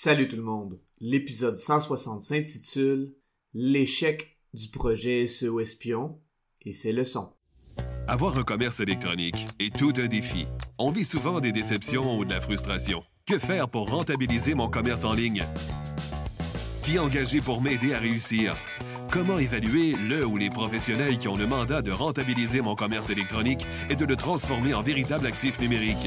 Salut tout le monde. L'épisode 160 s'intitule L'échec du projet SEO Espion et ses leçons. Avoir un commerce électronique est tout un défi. On vit souvent des déceptions ou de la frustration. Que faire pour rentabiliser mon commerce en ligne? Qui engager pour m'aider à réussir? Comment évaluer le ou les professionnels qui ont le mandat de rentabiliser mon commerce électronique et de le transformer en véritable actif numérique?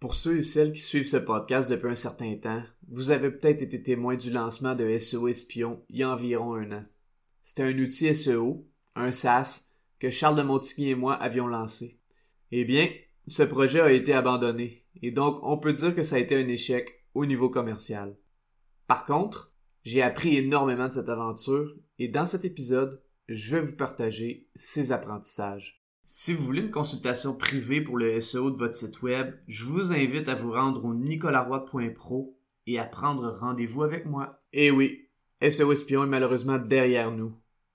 Pour ceux et celles qui suivent ce podcast depuis un certain temps, vous avez peut-être été témoin du lancement de SEO Espion il y a environ un an. C'était un outil SEO, un SaaS, que Charles de Montigny et moi avions lancé. Eh bien, ce projet a été abandonné, et donc on peut dire que ça a été un échec au niveau commercial. Par contre, j'ai appris énormément de cette aventure, et dans cet épisode, je vais vous partager ces apprentissages. Si vous voulez une consultation privée pour le SEO de votre site web, je vous invite à vous rendre au nicolaroy.pro et à prendre rendez-vous avec moi. Eh oui, SEO Espion est malheureusement derrière nous.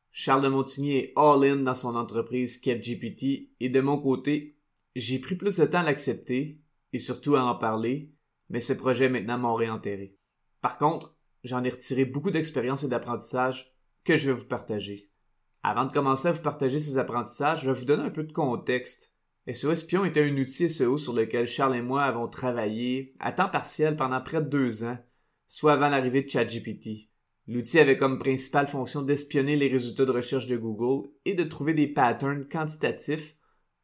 Charles de Montigny est all-in dans son entreprise KevGPT et de mon côté, j'ai pris plus de temps à l'accepter et surtout à en parler, mais ce projet maintenant mort et enterré. Par contre, j'en ai retiré beaucoup d'expérience et d'apprentissage que je vais vous partager. Avant de commencer à vous partager ces apprentissages, je vais vous donner un peu de contexte. SEO Espion était un outil SEO sur lequel Charles et moi avons travaillé à temps partiel pendant près de deux ans, soit avant l'arrivée de ChatGPT. L'outil avait comme principale fonction d'espionner les résultats de recherche de Google et de trouver des patterns quantitatifs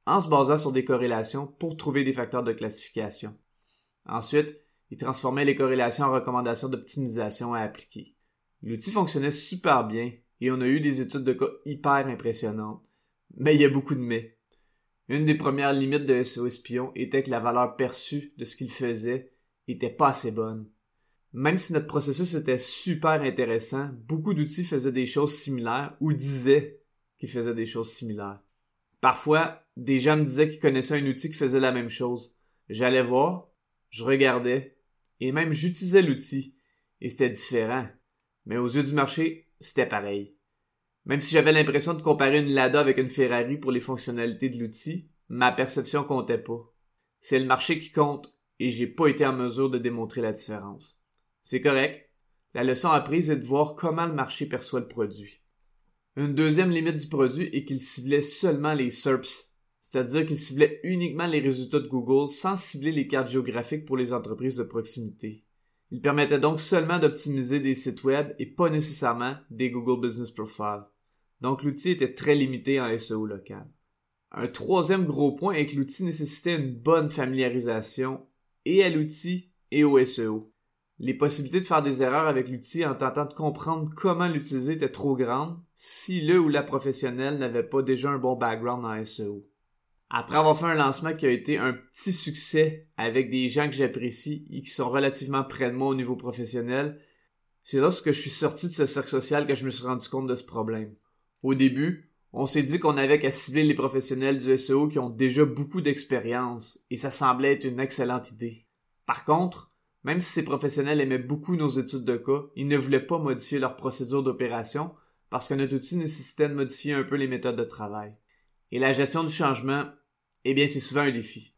en se basant sur des corrélations pour trouver des facteurs de classification. Ensuite, il transformait les corrélations en recommandations d'optimisation à appliquer. L'outil fonctionnait super bien et on a eu des études de cas hyper impressionnantes. Mais il y a beaucoup de mais. Une des premières limites de SEO Espion était que la valeur perçue de ce qu'il faisait était pas assez bonne. Même si notre processus était super intéressant, beaucoup d'outils faisaient des choses similaires ou disaient qu'ils faisaient des choses similaires. Parfois, des gens me disaient qu'ils connaissaient un outil qui faisait la même chose. J'allais voir, je regardais, et même j'utilisais l'outil, et c'était différent. Mais aux yeux du marché, c'était pareil. Même si j'avais l'impression de comparer une Lada avec une Ferrari pour les fonctionnalités de l'outil, ma perception comptait pas. C'est le marché qui compte et j'ai pas été en mesure de démontrer la différence. C'est correct. La leçon apprise est de voir comment le marché perçoit le produit. Une deuxième limite du produit est qu'il ciblait seulement les SERPs, c'est-à-dire qu'il ciblait uniquement les résultats de Google sans cibler les cartes géographiques pour les entreprises de proximité. Il permettait donc seulement d'optimiser des sites web et pas nécessairement des Google Business Profile. Donc l'outil était très limité en SEO local. Un troisième gros point est que l'outil nécessitait une bonne familiarisation et à l'outil et au SEO. Les possibilités de faire des erreurs avec l'outil en tentant de comprendre comment l'utiliser étaient trop grandes si le ou la professionnelle n'avait pas déjà un bon background en SEO. Après avoir fait un lancement qui a été un petit succès avec des gens que j'apprécie et qui sont relativement près de moi au niveau professionnel, c'est lorsque je suis sorti de ce cercle social que je me suis rendu compte de ce problème. Au début, on s'est dit qu'on avait qu'à cibler les professionnels du SEO qui ont déjà beaucoup d'expérience, et ça semblait être une excellente idée. Par contre, même si ces professionnels aimaient beaucoup nos études de cas, ils ne voulaient pas modifier leur procédure d'opération parce que notre outil nécessitait de modifier un peu les méthodes de travail. Et la gestion du changement eh bien, c'est souvent un défi.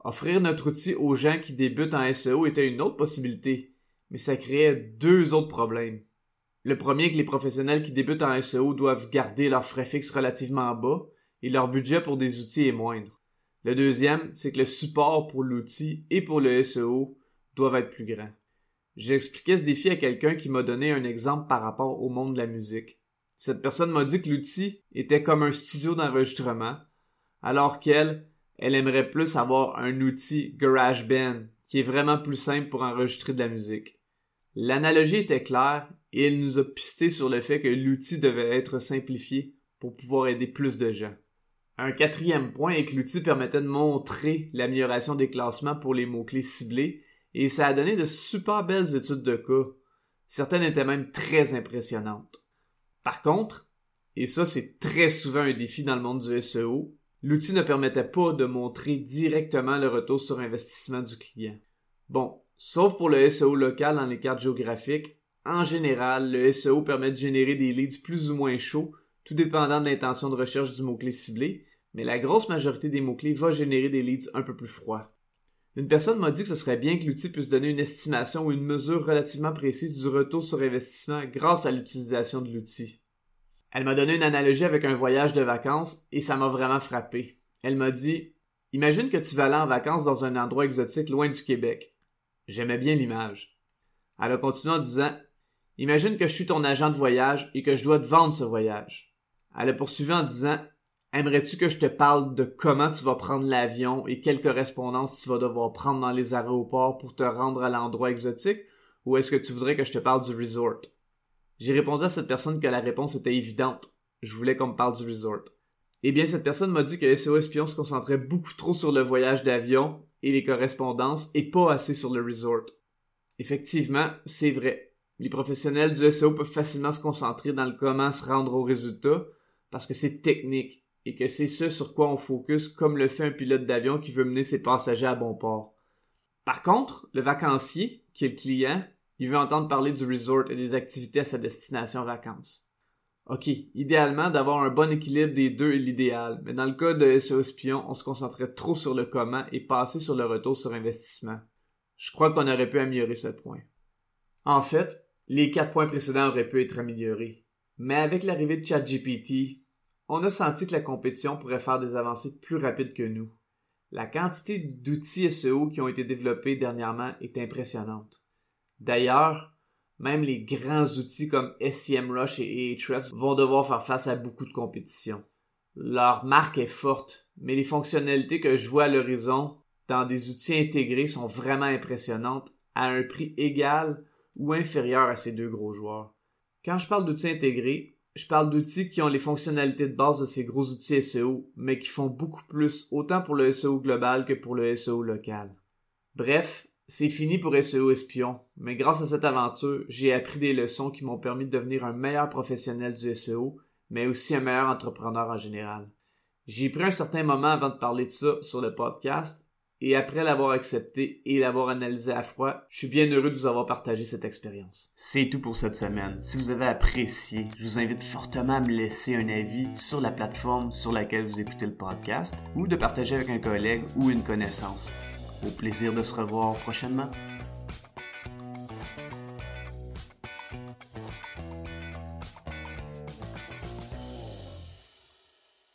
Offrir notre outil aux gens qui débutent en SEO était une autre possibilité, mais ça créait deux autres problèmes. Le premier que les professionnels qui débutent en SEO doivent garder leurs frais fixes relativement bas et leur budget pour des outils est moindre. Le deuxième, c'est que le support pour l'outil et pour le SEO doivent être plus grands. J'ai expliqué ce défi à quelqu'un qui m'a donné un exemple par rapport au monde de la musique. Cette personne m'a dit que l'outil était comme un studio d'enregistrement, alors qu'elle, elle aimerait plus avoir un outil GarageBand qui est vraiment plus simple pour enregistrer de la musique. L'analogie était claire et elle nous a pisté sur le fait que l'outil devait être simplifié pour pouvoir aider plus de gens. Un quatrième point est que l'outil permettait de montrer l'amélioration des classements pour les mots-clés ciblés et ça a donné de super belles études de cas. Certaines étaient même très impressionnantes. Par contre, et ça c'est très souvent un défi dans le monde du SEO, l'outil ne permettait pas de montrer directement le retour sur investissement du client. Bon, sauf pour le SEO local dans les cartes géographiques, en général, le SEO permet de générer des leads plus ou moins chauds, tout dépendant de l'intention de recherche du mot-clé ciblé, mais la grosse majorité des mots-clés va générer des leads un peu plus froids. Une personne m'a dit que ce serait bien que l'outil puisse donner une estimation ou une mesure relativement précise du retour sur investissement grâce à l'utilisation de l'outil. Elle m'a donné une analogie avec un voyage de vacances et ça m'a vraiment frappé. Elle m'a dit Imagine que tu vas aller en vacances dans un endroit exotique loin du Québec. J'aimais bien l'image. Elle a continué en disant Imagine que je suis ton agent de voyage et que je dois te vendre ce voyage. Elle a poursuivi en disant Aimerais-tu que je te parle de comment tu vas prendre l'avion et quelle correspondance tu vas devoir prendre dans les aéroports pour te rendre à l'endroit exotique ou est-ce que tu voudrais que je te parle du resort? J'ai répondu à cette personne que la réponse était évidente. Je voulais qu'on me parle du resort. Eh bien, cette personne m'a dit que SEO Espion se concentrait beaucoup trop sur le voyage d'avion et les correspondances et pas assez sur le resort. Effectivement, c'est vrai. Les professionnels du SEO peuvent facilement se concentrer dans le comment se rendre au résultat parce que c'est technique et que c'est ce sur quoi on focus comme le fait un pilote d'avion qui veut mener ses passagers à bon port. Par contre, le vacancier, qui est le client, il veut entendre parler du resort et des activités à sa destination vacances. Ok, idéalement, d'avoir un bon équilibre des deux est l'idéal, mais dans le cas de SEO Spion, on se concentrait trop sur le comment et passer sur le retour sur investissement. Je crois qu'on aurait pu améliorer ce point. En fait, les quatre points précédents auraient pu être améliorés. Mais avec l'arrivée de ChatGPT, on a senti que la compétition pourrait faire des avancées plus rapides que nous. La quantité d'outils SEO qui ont été développés dernièrement est impressionnante. D'ailleurs, même les grands outils comme SEMrush et Ahrefs vont devoir faire face à beaucoup de compétition. Leur marque est forte, mais les fonctionnalités que je vois à l'horizon dans des outils intégrés sont vraiment impressionnantes à un prix égal ou inférieur à ces deux gros joueurs. Quand je parle d'outils intégrés, je parle d'outils qui ont les fonctionnalités de base de ces gros outils SEO, mais qui font beaucoup plus autant pour le SEO global que pour le SEO local. Bref, c'est fini pour SEO Espion, mais grâce à cette aventure, j'ai appris des leçons qui m'ont permis de devenir un meilleur professionnel du SEO, mais aussi un meilleur entrepreneur en général. J'ai pris un certain moment avant de parler de ça sur le podcast, et après l'avoir accepté et l'avoir analysé à froid, je suis bien heureux de vous avoir partagé cette expérience. C'est tout pour cette semaine. Si vous avez apprécié, je vous invite fortement à me laisser un avis sur la plateforme sur laquelle vous écoutez le podcast ou de partager avec un collègue ou une connaissance. Au plaisir de se revoir prochainement.